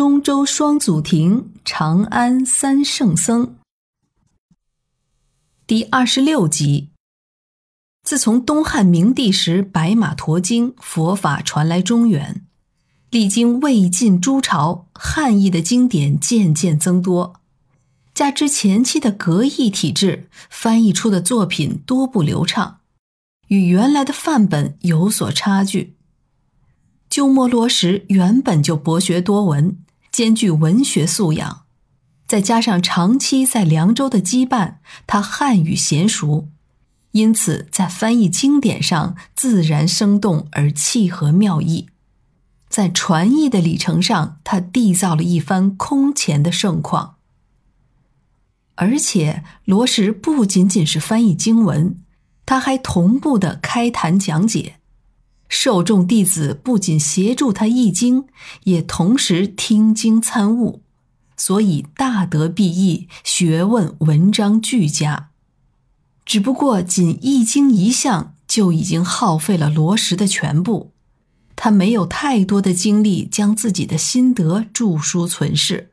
中州双祖庭，长安三圣僧。第二十六集。自从东汉明帝时白马驮经佛法传来中原，历经魏晋诸朝，汉译的经典渐渐增多，加之前期的格义体制，翻译出的作品多不流畅，与原来的范本有所差距。鸠摩罗什原本就博学多闻，兼具文学素养，再加上长期在凉州的羁绊，他汉语娴熟，因此在翻译经典上自然生动而契合妙意。在传译的里程上，他缔造了一番空前的盛况。而且，罗什不仅仅是翻译经文，他还同步的开坛讲解。受众弟子不仅协助他译经，也同时听经参悟，所以大德毕义，学问文章俱佳。只不过仅译经一项就已经耗费了罗什的全部，他没有太多的精力将自己的心得著书存世。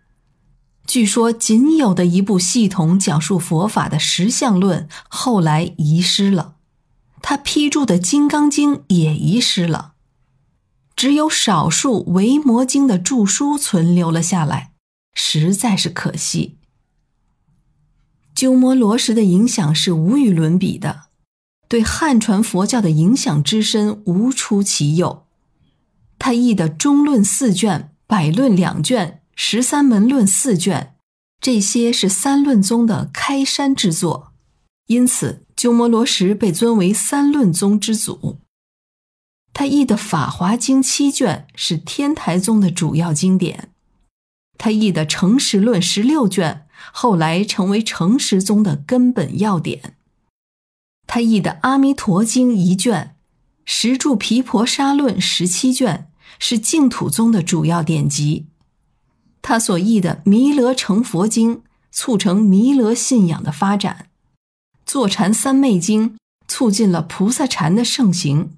据说仅有的一部系统讲述佛法的实相论后来遗失了。他批注的《金刚经》也遗失了，只有少数《维摩经》的注书存留了下来，实在是可惜。鸠摩罗什的影响是无与伦比的，对汉传佛教的影响之深无出其右。他译的《中论》四卷，《百论》两卷，《十三门论》四卷，这些是三论宗的开山之作，因此。鸠摩罗什被尊为三论宗之祖。他译的《法华经》七卷是天台宗的主要经典。他译的《诚实论》十六卷，后来成为诚实宗的根本要点。他译的《阿弥陀经》一卷，《十住毗婆沙论》十七卷，是净土宗的主要典籍。他所译的《弥勒成佛经》，促成弥勒信仰的发展。坐禅三昧经促进了菩萨禅的盛行，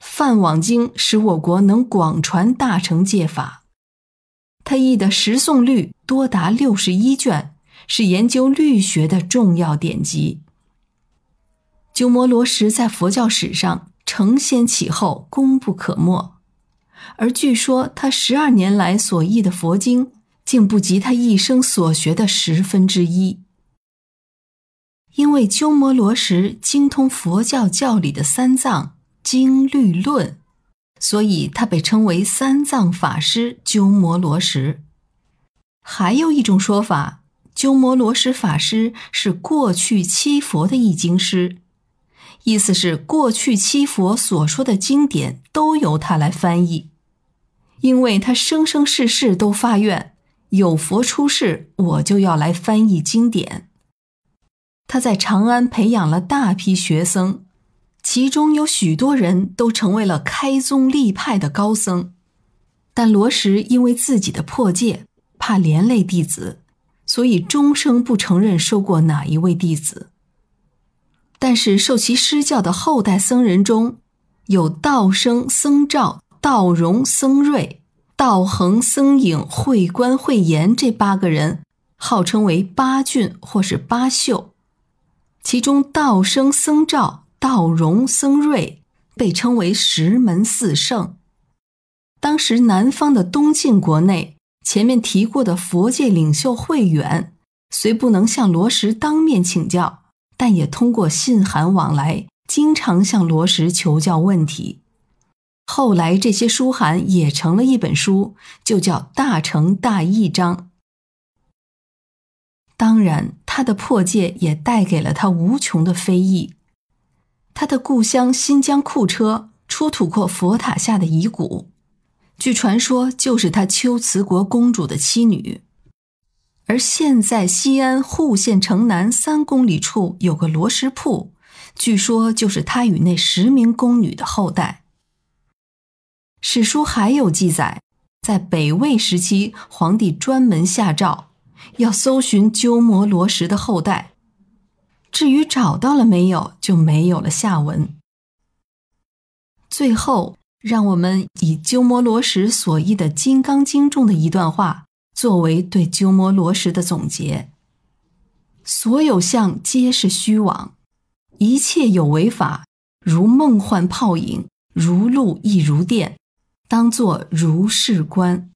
梵网经使我国能广传大乘戒法。他译的十诵律多达六十一卷，是研究律学的重要典籍。鸠摩罗什在佛教史上承先启后，功不可没。而据说他十二年来所译的佛经，竟不及他一生所学的十分之一。因为鸠摩罗什精通佛教教理的三藏经律论，所以他被称为三藏法师鸠摩罗什。还有一种说法，鸠摩罗什法师是过去七佛的译经师，意思是过去七佛所说的经典都由他来翻译，因为他生生世世都发愿，有佛出世，我就要来翻译经典。他在长安培养了大批学生，其中有许多人都成为了开宗立派的高僧。但罗什因为自己的破戒，怕连累弟子，所以终生不承认收过哪一位弟子。但是受其施教的后代僧人中，有道生僧肇、道荣僧瑞、道恒僧颖、慧观慧严这八个人，号称为八俊或是八秀。其中，道生僧肇、道荣僧瑞被称为石门四圣。当时南方的东晋国内，前面提过的佛界领袖慧远，虽不能向罗什当面请教，但也通过信函往来，经常向罗什求教问题。后来，这些书函也成了一本书，就叫《大乘大义章》。当然，他的破戒也带给了他无穷的非议。他的故乡新疆库车出土过佛塔下的遗骨，据传说就是他龟兹国公主的妻女。而现在西安户县城南三公里处有个罗什铺，据说就是他与那十名宫女的后代。史书还有记载，在北魏时期，皇帝专门下诏。要搜寻鸠摩罗什的后代，至于找到了没有，就没有了下文。最后，让我们以鸠摩罗什所译的《金刚经》中的一段话作为对鸠摩罗什的总结：所有相皆是虚妄，一切有为法如梦幻泡影，如露亦如电，当作如是观。